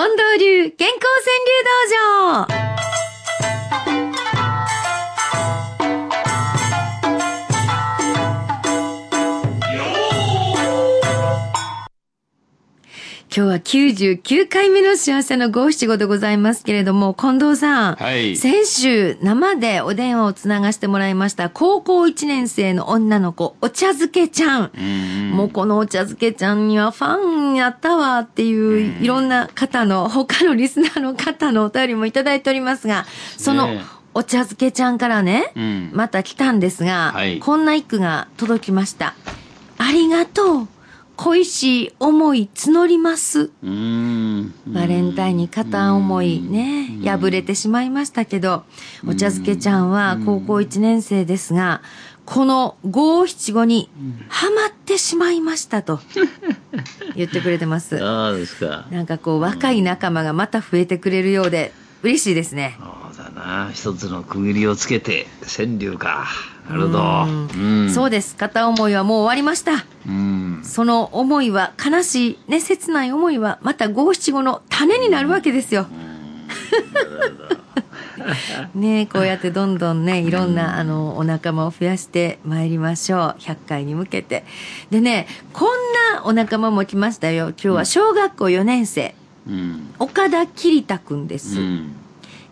近藤流健康川柳道場。今日は99回目の幸せの五七五でございますけれども、近藤さん。はい先週、生でお電話をつながしてもらいました、高校1年生の女の子、お茶漬けちゃん。もうこのお茶漬けちゃんにはファンやったわっていう、いろんな方の、他のリスナーの方のお便りもいただいておりますが、そのお茶漬けちゃんからね、うんまた来たんですが、はいこんな一句が届きました。ありがとう。恋しい思い募ります。バレンタインに片思いね、破れてしまいましたけど、お茶漬けちゃんは高校1年生ですが、この五七五にハマってしまいましたと言ってくれてます。そうですか。なんかこう若い仲間がまた増えてくれるようで嬉しいですね。そうだな。一つの区切りをつけて、川柳か。なるほど。うん。そうです。片思いはもう終わりました。うん。その思いは、悲しい、ね、切ない思いは、また五七五の種になるわけですよ。ねこうやってどんどんね、いろんな、あの、お仲間を増やしてまいりましょう。100回に向けて。でね、こんなお仲間も来ましたよ。今日は小学校4年生、うん。岡田桐太くんです。うん。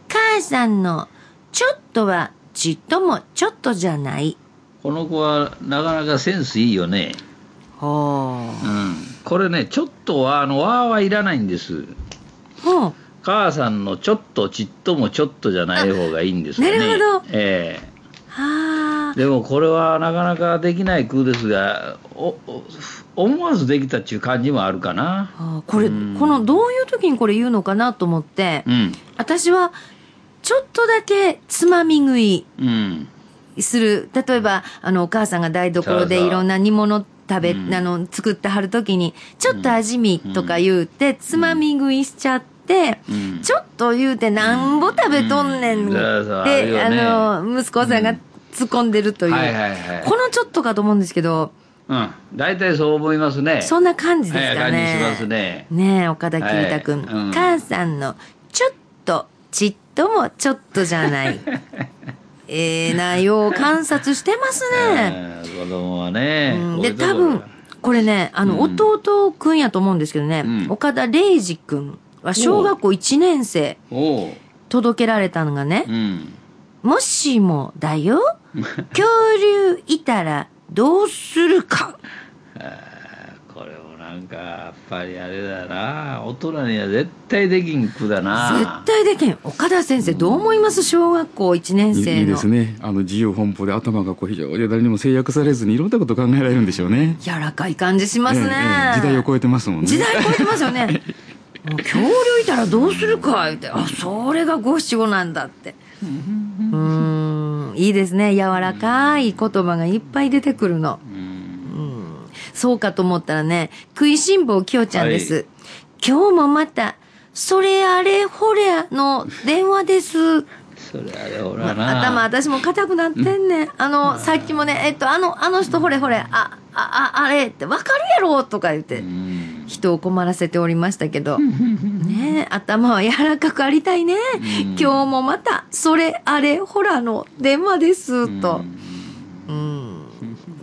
母さんの、ちょっとは、ちっともちょっとじゃない。この子はなかなかセンスいいよね。ほうん。これね、ちょっとは、あの、わーはいらないんです。う。ほう。母さんのちょっとちっともちょっとじゃない方がいいんですよね。なるほどえはあえ。でもこれはなかなかできない句ですが、おお思わずできたっていう感じもあるかな。あーこれ、うんこのどういう時にこれ言うのかなと思って、うん。私はちょっとだけつまみ食いうん。する例えばあのお母さんが台所でいろんな煮物食べ、うんあの作ってはる時にちょっと味見とか言うて、つまみ食いしちゃって、うんちょっと言うてなんぼ食べとんねんうんそうそうあの息子さんが突っ込んでるという、はい。このちょっとかと思うんですけどうん。大体そう思いますね。そんな感じですかね。はい感じしますね。ねえ、岡田桐太くん。はいうん母さんの、ちょっと、ちっともちょっとじゃない。ええ内容を観察してますね。えー子供はね。うんで、多分、これね、あの、うん弟くんやと思うんですけどね、うん岡田礼二くんは小学校1年生。届けられたのがね、うん。もしもだよ、恐竜いたらどうするか。なんか、やっぱりあれだな。大人には絶対できん句だな。絶対できん。岡田先生、どう思います小学校1年生の？いいいですねあの自由奔放で頭がこう非常に誰にも制約されずにいろんなこと考えられるんでしょうね柔らかい感じしますね。ええええ時代を超えてますもんね時代超えてますよね。もう恐竜いたらどうするか言って、あ、それが五七五なんだって。うーん、いいですね。柔らかい言葉がいっぱい出てくるの。うん。うんそうかと思ったらね、食いしん坊きよちゃんです。今日もまた、それあれほれの電話です。それあれほらな。頭私も硬くなってんねん。あの、さっきもね、えっと、あの、あの人ほれほれ、あ、あ、あ、あれってわかるやろとか言ってう、ん。人を困らせておりましたけど、ねえ頭は柔らかくありたいね。今日もまた、それあれほらの電話です、と。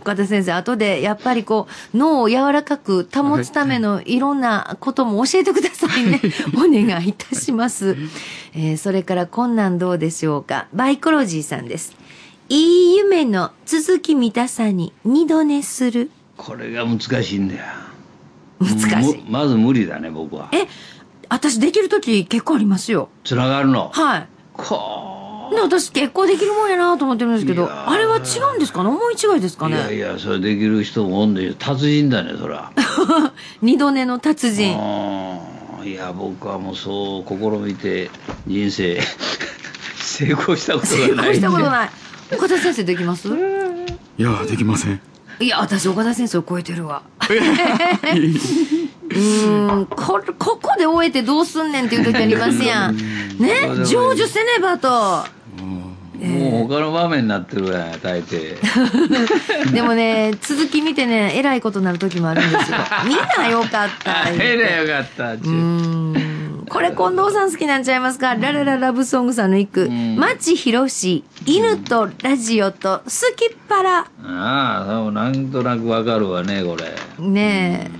うん。岡田先生、後でやっぱりこう、脳を柔らかく保つためのいろんなことも教えてくださいね。お願いいたします。えーそれからこんなんどうでしょうか。バイコロジーさんです。いい夢の続き見たさに二度寝する。これが難しいんだよ。難しい。むまず無理だね、僕は。え、私できるとき結構ありますよ。つながるの？はい。こで私結構できるもんやなと思ってるんですけど、あれは違うんですかね？思い違いですかう。いねやいや、それできる人もおんで、達人だね、そら。二度寝の達人。いや、僕はもうそう試みて、人生、成功したこと成がない。功したことない。岡田先生できます？いやできませんいや、私岡田先生を超えてるわ。うーん、こ、ここで終えてどうすんねんっていう時ありますやん。ね成就せねばと。もう他の場面になってるわ、大抵。でもね、続き見てね、えらいことになる時もあるんですよ。みんなよかった。えらよかった。うーん。これ近藤さん好きなんちゃいますか？ララララブソングさんの一句。うん町博士、犬とラジオと好きっ腹。ああそうなんとなくわかるわねこれね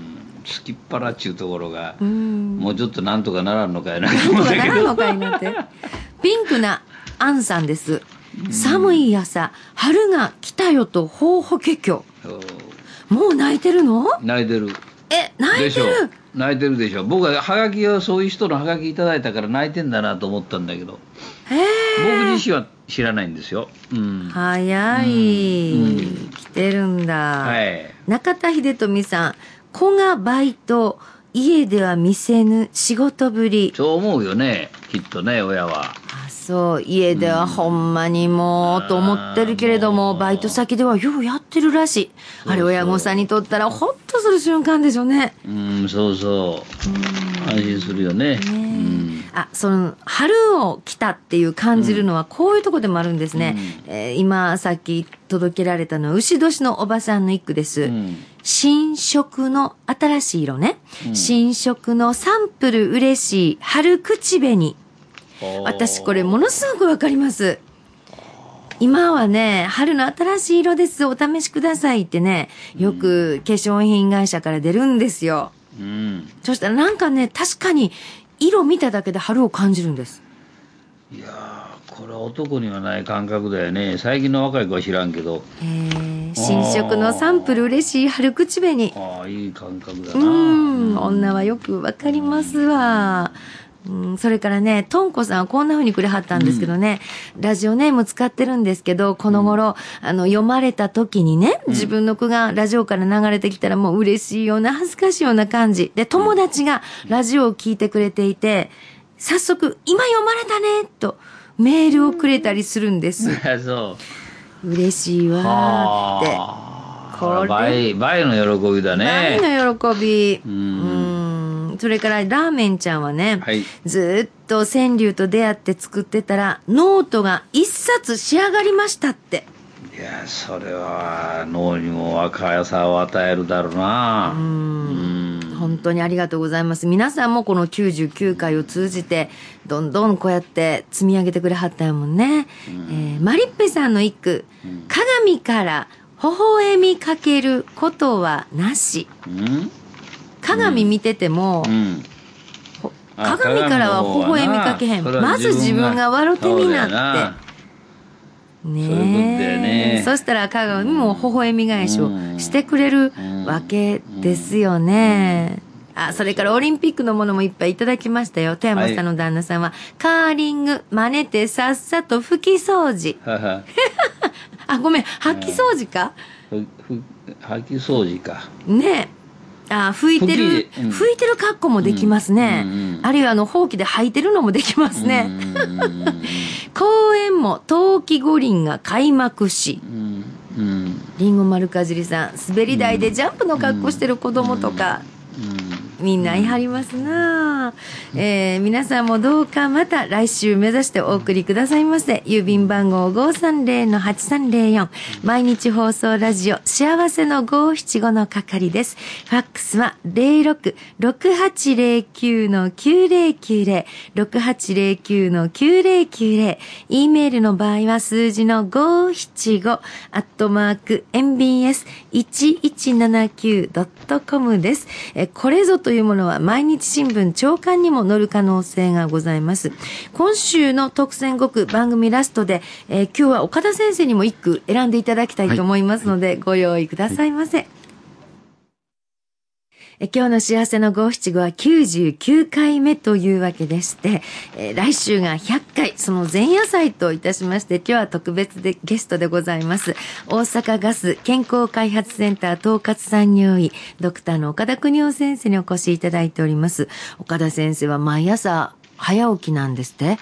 好きっ腹っちゅうところがえ。うん。もうちょっとなんとかならんのかいななんとかならんのかいなって。ピンクなアンさんです。寒い朝、春が来たよと、ほうほけきょ。もう泣いてるの？泣いてる。え、泣いてる？泣いてるでしょ。僕はハガキをそういう人のハガキいただいたから泣いてんだなと思ったんだけど。僕自身は知らないんですよ。うん。早い、うん。来てるんだ、はい。中田秀富さん子がバイト家では見せぬ仕事ぶり。そう思うよねきっとね親は。あそう家ではほんまにもうと思ってるけれどもバイト先ではようやってるらしい。あれ親御さんにとったらホッとする瞬間でしょうね。うんそうそう。安心するよね。うんあその春を来たっていう感じるのはこういうとこでもあるんですね、えー今さっき届けられたのは牛年のおばさんの一句です、うん。新色の新しい色ね、新色のサンプル嬉しい春口紅。私これものすごくわかります。今はね春の新しい色です。お試しくださいってねよく化粧品会社から出るんですよ。うん。そしたらなんかね確かに色見ただけで春を感じるんです。いやーこれは男にはない感覚だよね。最近の若い子は知らんけど。えー新色のサンプル嬉しい春口紅。ああいい感覚だうなん、女はよくわかりますわ。うん、それからね、とんこさんはこんな風にくれはったんですけどね、ラジオネーム使ってるんですけど、この頃、あの、読まれた時にね、自分の句がラジオから流れてきたらもう嬉しいような、恥ずかしいような感じ。で、友達がラジオを聞いてくれていて、早速、今読まれたね、と、メールをくれたりするんです。そう。嬉しいわーって。はあ。これ。倍倍の喜びだね。何の喜び。ううんん。それから、ラーメンちゃんはね、はいずーっと川柳と出会って作ってたら、ノートが一冊仕上がりましたって。いやそれは脳にも若さを与えるだろうなうん本当にありがとうございます。皆さんもこの99回を通じて、どんどんこうやって積み上げてくれはったやもんね。えーマリッペさんの一句、鏡から微笑みかけることはなし。うん鏡見てても、鏡からは微笑みかけへん。まず自分が笑ってみなって。ねそういうことだよね。そしたら鏡も微笑み返しをしてくれるわけですよね。あ、それからオリンピックのものもいっぱいいただきましたよ。富山さんの旦那さんは、カーリング、真似てさっさと拭き掃除。はは。あ、ごめん、掃き掃除か？ふふ掃き掃除か。ねえ。あ、拭いてる、うん。拭いてる格好もできますね。うんうんうんあるいはあの、ほうきで履いてるのもできますね。うんうんうん公園も冬季五輪が開幕し、うんうん。りんご丸かじりさん、滑り台でジャンプの格好してる子供とか、みんないはりますなあ、えー皆さんもどうかまた来週目指してお送りくださいませ。郵便番号530-8304。毎日放送ラジオ幸せの575の係です。ファックスは06-6809-9090。6809-9090。e メールの場合は数字の575アットマーク mbs1179.com です。えこれぞというものは毎日新聞長官にも載る可能性がございます。今週の特選5句番組ラストで、えー今日は岡田先生にも一句選んでいただきたいと思いますので、ご用意くださいませ。え今日の幸せの五七五は99回目というわけでして、えー来週が100回、その前夜祭といたしまして、今日は特別でゲストでございます。大阪ガス健康開発センター統括産業医、ドクターの岡田邦夫先生にお越しいただいております。岡田先生は毎朝早起きなんですって？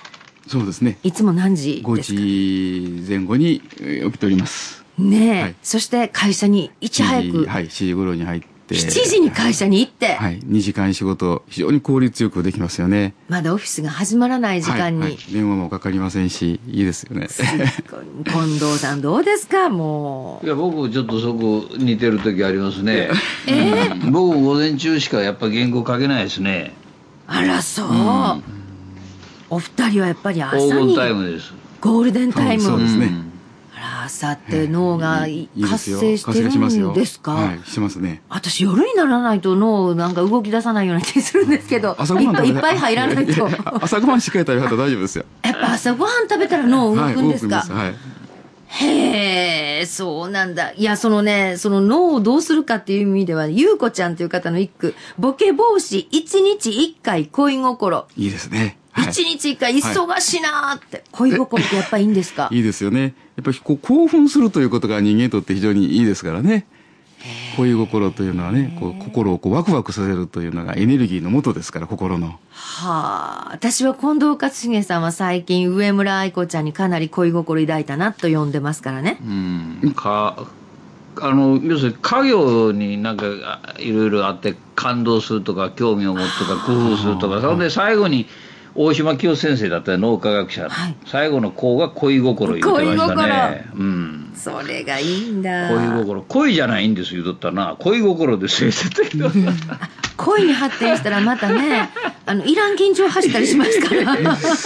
そうですね。いつも何時5ですか？時前後にえー起きております。ねえ、はい。そして会社にいち早く、7時はい7時頃に入って7時に会社に行って、はい。2時間仕事非常に効率よくできますよね。まだオフィスが始まらない時間に、はいはい。電話もかかりませんしいいですよね。近藤さんどうですか？もいや僕ちょっとそこ似てる時ありますね、うん。僕も午前中しかやっぱ原稿書けないですね。あらそう、ん。お二人はやっぱり朝にタイムです。ゴールデンタイム、そうですね。ん。あら朝って脳が活性してるんですか？はい。してますね。私夜にならないと脳なんか動き出さないような気するんですけど朝ごはんいっぱい入らないと。や朝ごはんしっかり食べたら大丈夫ですよ。やっぱ朝ごはん食べたら脳動はいくんです。か、はい。へえ、そうなんだ。いや、そのね、その脳をどうするかっていう意味では、ゆうこちゃんという方の一句、ボケ防止、一日一回恋心。いいですねはい。一日一回忙しいなーって、恋心ってやっぱいいんですか？いいですよね。やっぱりこう興奮するということが人間にとって非常にいいですからね。恋心というのはねこう心をこうワクワクさせるというのがエネルギーの元ですから心の。はあ、私は近藤克重さんは最近上村愛子ちゃんにかなり恋心抱いたなと呼んでますからね。うん。かあの要するに家業になんかあいろいろあって感動するとか興味を持つとか工夫するとかそれで最後に大島清先生だったら脳科学者、はい。最後の項が恋心言ってましたね。うん。それがいいんだ。恋心。恋じゃないんです言うとったな。恋心ですよ絶対恋に発展したらまたね、あの、いらん緊張走ったりしますから。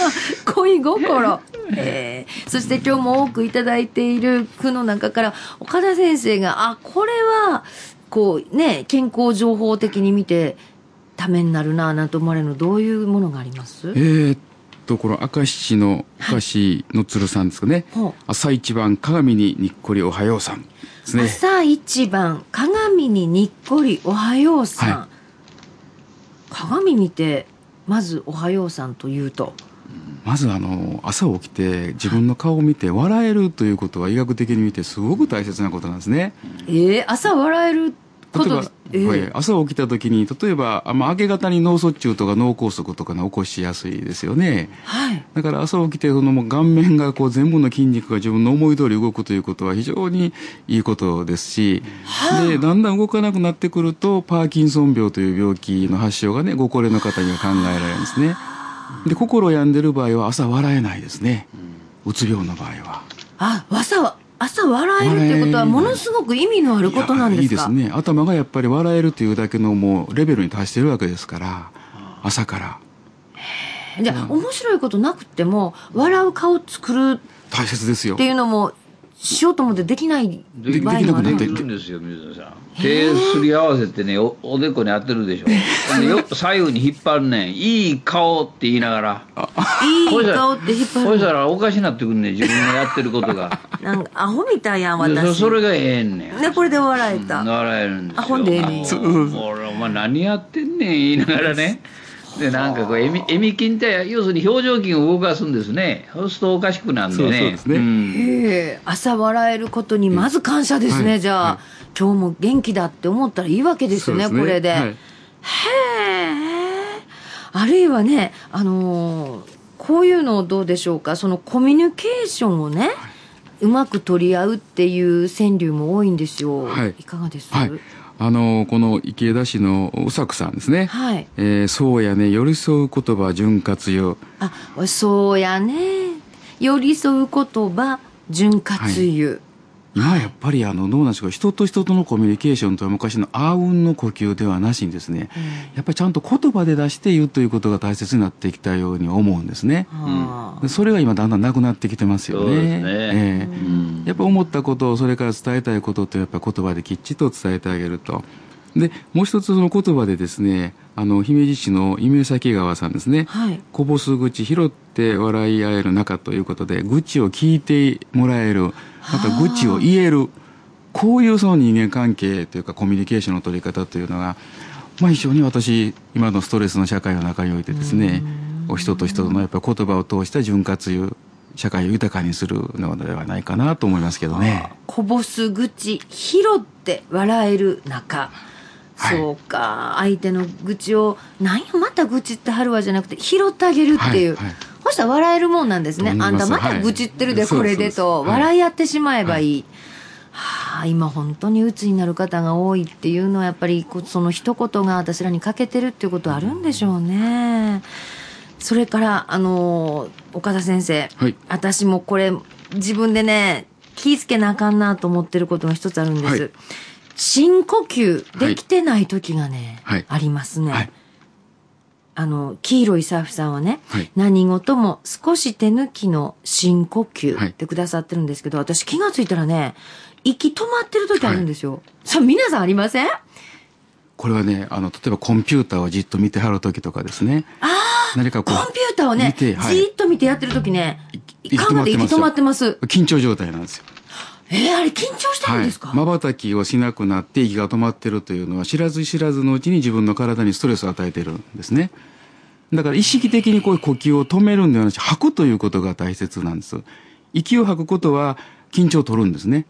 恋心。えー、そして今日も多くいただいている句の中から、岡田先生が、あ、これは、こうね、健康情報的に見て、ためになるなぁなんて思われるの、どういうものがあります？えーっとこの明石の明石の鶴さんですかね、ほう。朝一番鏡ににっこりおはようさんですね。朝一番鏡ににっこりおはようさん、は鏡見てまずおはようさんというと。まずあの朝起きて自分の顔を見て笑えるということは医学的に見てすごく大切なことなんですね。えー、朝笑える例えば、えーはい。朝起きた時に例えばあまあ明け方に脳卒中とか脳梗塞とかね起こしやすいですよね。はい。だから朝起きてそのもう顔面がこう全部の筋肉が自分の思い通り動くということは非常にいいことですし、でだんだん動かなくなってくるとパーキンソン病という病気の発症がねご高齢の方には考えられるんですね。で心を病んでる場合は朝笑えないですね。うつ病の場合は。あ朝は朝笑えるっていうことはものすごく意味のあることなんですか？いやいいですね。頭がやっぱり笑えるというだけのもうレベルに達してるわけですから朝から。じゃあ面白いことなくても笑う顔作る大切ですよ。っていうのもしようと思ってできないで場合もある。できなくなってできるんですよ水野さん。手すり合わせてねおおでこに当てるでしょ。でよ左右に引っ張るねん。いい顔って言いながら。いい顔って引っ張そしたるらおかしなってくんねん自分がやってることが。なんかアホみたいやん私。それがええんねん。ねこれで笑えた、笑えるんですよ。あほんでええねん。俺お前何やってんねん言いながらね でなんかこうえみえみ筋って要するに表情筋を動かすんですね。そうするとおかしくなんでね。そうそうですね。朝笑えることにまず感謝ですね、はい。じゃあ、はい。今日も元気だって思ったらいいわけですよねそうこれで、はい。へえ。あるいはねあのーこういうのどうでしょうか。そのコミュニケーションをね、うまく取り合うっていう川柳も多いんですよ、はい。いかがです？はいあのこの池田市のうさくさんですね、はい。えーそうやね寄り添う言葉潤滑油。あそうやね。寄り添う言葉潤滑油、今やっぱりあのどうなんでしょうか人と人とのコミュニケーションとは昔のあうんの呼吸ではなしにですね、やっぱりちゃんと言葉で出して言うということが大切になってきたように思うんですね。はあでそれが今だんだんなくなってきてますよね。そうですねええうんやっぱ思ったことをそれから伝えたいことってやっぱ言葉できっちりと伝えてあげると。でもう一つその言葉でですねあの姫路市の夢崎川さんですね、はい。こぼす愚痴拾って笑い合える仲ということで愚痴を聞いてもらえるまた愚痴を言えるこういうその人間関係というかコミュニケーションの取り方というのが、まあ、非常に私今のストレスの社会の中においてですねお人と人とのやっぱり言葉を通した潤滑油社会を豊かにするのではないかなと思いますけどね。こぼす愚痴拾って笑える仲、はい。そうか。相手の愚痴を「何やまた愚痴ってはるわ」じゃなくて拾ってあげるっていう、はいはい。そしたら笑えるもんなんですね。あんたまた愚痴ってるで、はいこれでと。笑い合ってしまえばいい、はあ今本当に鬱になる方が多いっていうのはやっぱりその一言が私らに欠けてるっていうことあるんでしょうね。それからあの岡田先生、はい。私もこれ自分でね気ぃつけなあかんなと思ってることが一つあるんです、はい深呼吸できてない時がね、はい。ありますね、はい。あの、黄色いサーフさんはね、はい。何事も少し手抜きの深呼吸はい。ってくださってるんですけど、私気がついたらね、息止まってる時あるんですよ。さあ、皆さんありません？これはねあの例えばコンピューターをじっと見てはる時とかですね。何かこうコンピューターをね、じーっと見てやってる時ね、い考えて息止まってます。緊張状態なんですよえー、あれ緊張してるんですか、まばたきをしなくなって息が止まってるというのは知らず知らずのうちに自分の体にストレスを与えてるんですね。だから意識的にこういう呼吸を止めるんではなくて吐くということが大切なんです。息を吐くことは緊張を取るんですね。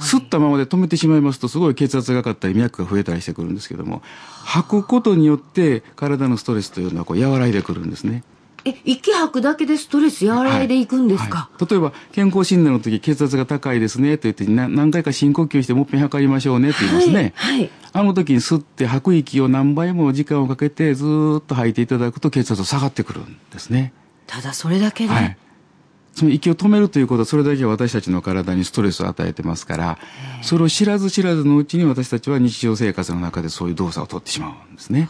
吸ったままで止めてしまいますとすごい血圧が上がったり脈が増えたりしてくるんですけども吐くことによって体のストレスというのはこう和らいでくるんですねえ、息吐くだけでストレス和らいでいくんですか、はい例えば健康診断の時血圧が高いですねと言ってな何回か深呼吸してもっぺん測りましょうねって言いますね、はい。はい。あの時に吸って吐く息を何倍も時間をかけてずーっと吐いていただくと血圧下がってくるんですね。ただそれだけで、はい。その息を止めるということはそれだけ私たちの体にストレスを与えてますから、それを知らず知らずのうちに私たちは日常生活の中でそういう動作をとってしまうんですね。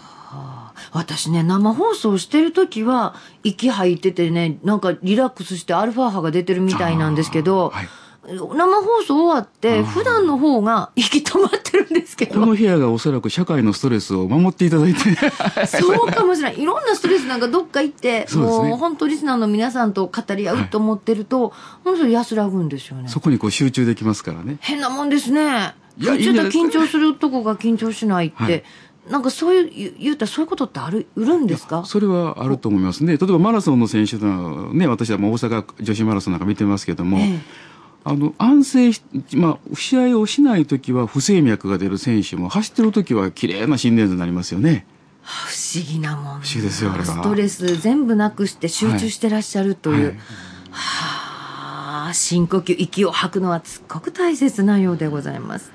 私ね、生放送してる時は、息吐いててね、なんかリラックスしてアルファ波が出てるみたいなんですけど、はい。生放送終わって、普段の方が息止まってるんですけど、この部屋がおそらく社会のストレスを守っていただいて、そうかもしれない。いろんなストレスなんかどっか行って、そうね。もう本当リスナーの皆さんと語り合うと思ってると、本当に安らぐんですよね。そこにこう集中できますからね。変なもんですね。いや普通と緊張するとこが緊張しないって、はいなんかそういう、言言うたらそういうことってある、売るんですか？それはあると思いますね。例えばマラソンの選手のね、私はもう大阪女子マラソンなんか見てますけども、ええあの、安静し、まあ、試合をしないときは不整脈が出る選手も、走ってるときは綺麗な心電図になりますよね。不思議なもん。不思議ですよあれはストレス全部なくして集中してらっしゃるという。はいはあ、深呼吸、息を吐くのはすっごく大切なようでございます。